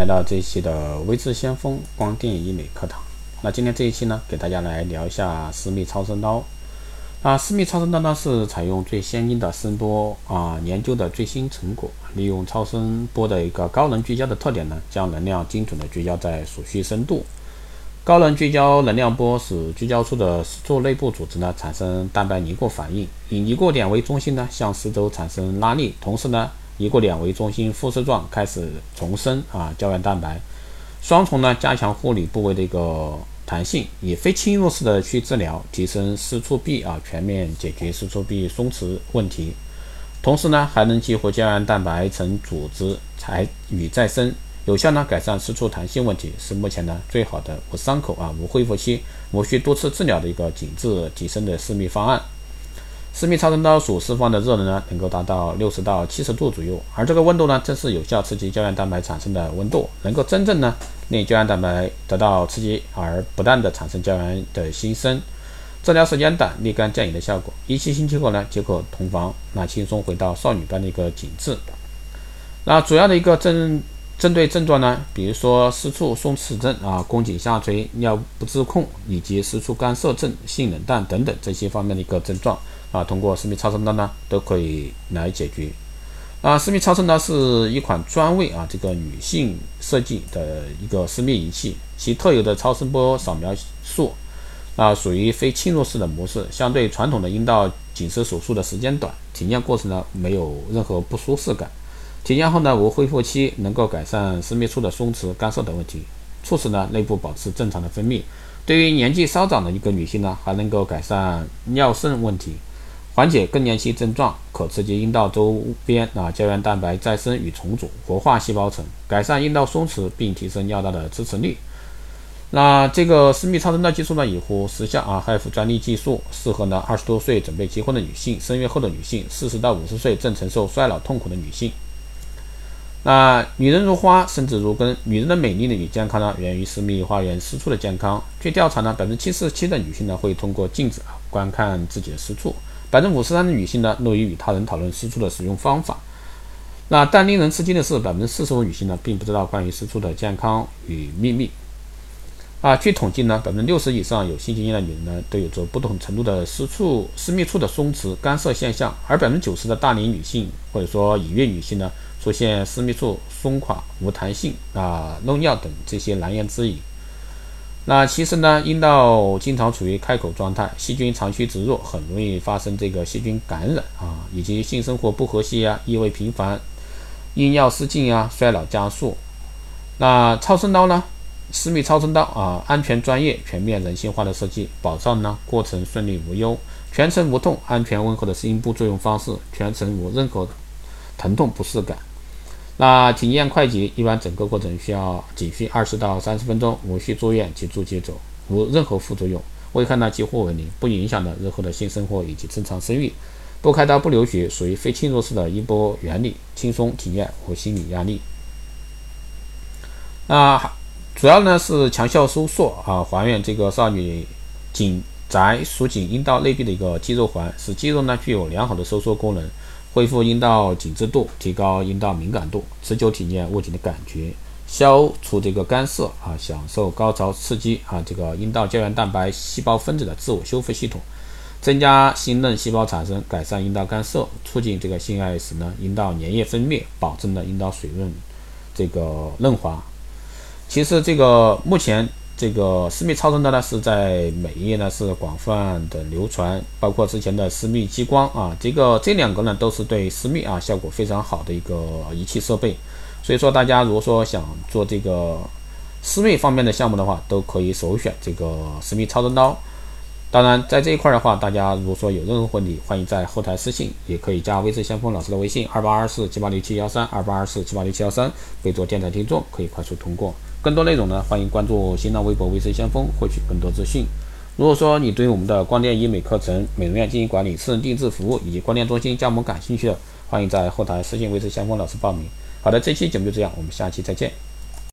来到这一期的微智先锋光电医美课堂。那今天这一期呢，给大家来聊一下私密超声刀。那私密超声刀呢，是采用最先进的声波啊研究的最新成果，利用超声波的一个高能聚焦的特点呢，将能量精准的聚焦在所需深度。高能聚焦能量波使聚焦处的私处内部组织呢产生蛋白凝固反应，以凝固点为中心呢，向四周产生拉力，同时呢。一个点为中心复式状开始重生啊胶原蛋白，双重呢加强护理部位的一个弹性，以非侵入式的去治疗，提升私处壁啊全面解决私处壁松弛问题，同时呢还能激活胶原蛋白层组织才与再生，有效呢改善私处弹性问题，是目前呢最好的无伤口啊无恢复期无需多次治疗的一个紧致提升的私密方案。私密超声刀所释放的热能呢，能够达到六十到七十度左右，而这个温度呢，正是有效刺激胶原蛋白产生的温度，能够真正呢令胶原蛋白得到刺激，而不断的产生胶原的新生。治疗时间短，立竿见影的效果，一期星期后呢即可同房，那轻松回到少女般的一个紧致。那主要的一个针针对症状呢，比如说私处松弛症啊、宫颈下垂、尿不自控以及私处干涩症、性冷淡等等这些方面的一个症状。啊，通过私密超声刀呢，都可以来解决。啊，私密超声刀是一款专为啊这个女性设计的一个私密仪器，其特有的超声波扫描术啊，属于非侵入式的模式，相对传统的阴道紧实手术的时间短，体验过程呢没有任何不舒适感，体验后呢无恢复期，能够改善私密处的松弛、干涩等问题，促使呢内部保持正常的分泌。对于年纪稍长的一个女性呢，还能够改善尿渗问题。缓解更年期症状，可刺激阴道周边啊胶原蛋白再生与重组，活化细胞层，改善阴道松弛，并提升尿道的支持力。那这个私密超声刀技术呢，已获时效啊 HF 专利技术，适合呢二十多岁准备结婚的女性、生育后的女性、四十到五十岁正承受衰老痛苦的女性。那女人如花，身子如根，女人的美丽呢与健康呢，源于私密花园私处的健康。据调查呢，百分之七十七的女性呢会通过镜子啊观看自己的私处。百分之五十三的女性呢，乐于与他人讨论私处的使用方法。那但令人吃惊的是，百分之四十五女性呢，并不知道关于私处的健康与秘密。啊，据统计呢，百分之六十以上有性经验的女人呢，都有着不同程度的私处、私密处的松弛、干涩现象。而百分之九十的大龄女性或者说已孕女性呢，出现私密处松垮、无弹性、啊漏尿等这些难言之隐。那其实呢，阴道经常处于开口状态，细菌长驱直入，很容易发生这个细菌感染啊，以及性生活不和谐啊、异味频繁、阴尿失禁啊、衰老加速。那超声刀呢？私密超声刀啊，安全、专业、全面、人性化的设计，保障呢过程顺利无忧，全程无痛，安全温和的阴部作用方式，全程无任何疼痛不适感。那体验快捷，一般整个过程需要仅需二十到三十分钟，无需住院及住接走，无任何副作用，危害呢几乎为零，不影响的日后的性生活以及正常生育。不开刀不流血，属于非侵入式的一波原理，轻松体验无心理压力。那主要呢是强效收缩啊，还原这个少女颈窄属紧阴道内壁的一个肌肉环，使肌肉呢具有良好的收缩功能。恢复阴道紧致度，提高阴道敏感度，持久体验握紧的感觉，消除这个干涩啊，享受高潮刺激啊，这个阴道胶原蛋白细胞分子的自我修复系统，增加新嫩细胞产生，改善阴道干涩，促进这个性爱时呢阴道粘液分泌，保证了阴道水润，这个润滑。其实这个目前。这个私密超声刀呢，是在美业呢是广泛的流传，包括之前的私密激光啊，这个这两个呢都是对私密啊效果非常好的一个仪器设备。所以说，大家如果说想做这个私密方面的项目的话，都可以首选这个私密超声刀。当然，在这一块的话，大家如果说有任何问题，欢迎在后台私信，也可以加微智先锋老师的微信二八二四七八六七幺三二八二四七八六七幺三，备注电台听众，可以快速通过。更多内容呢，欢迎关注新浪微博“微生先锋”获取更多资讯。如果说你对我们的光电医美课程、美容院经营管理、私人定制服务以及光电中心加盟感兴趣的，欢迎在后台私信“微生先锋”老师报名。好的，这期节目就这样，我们下期再见。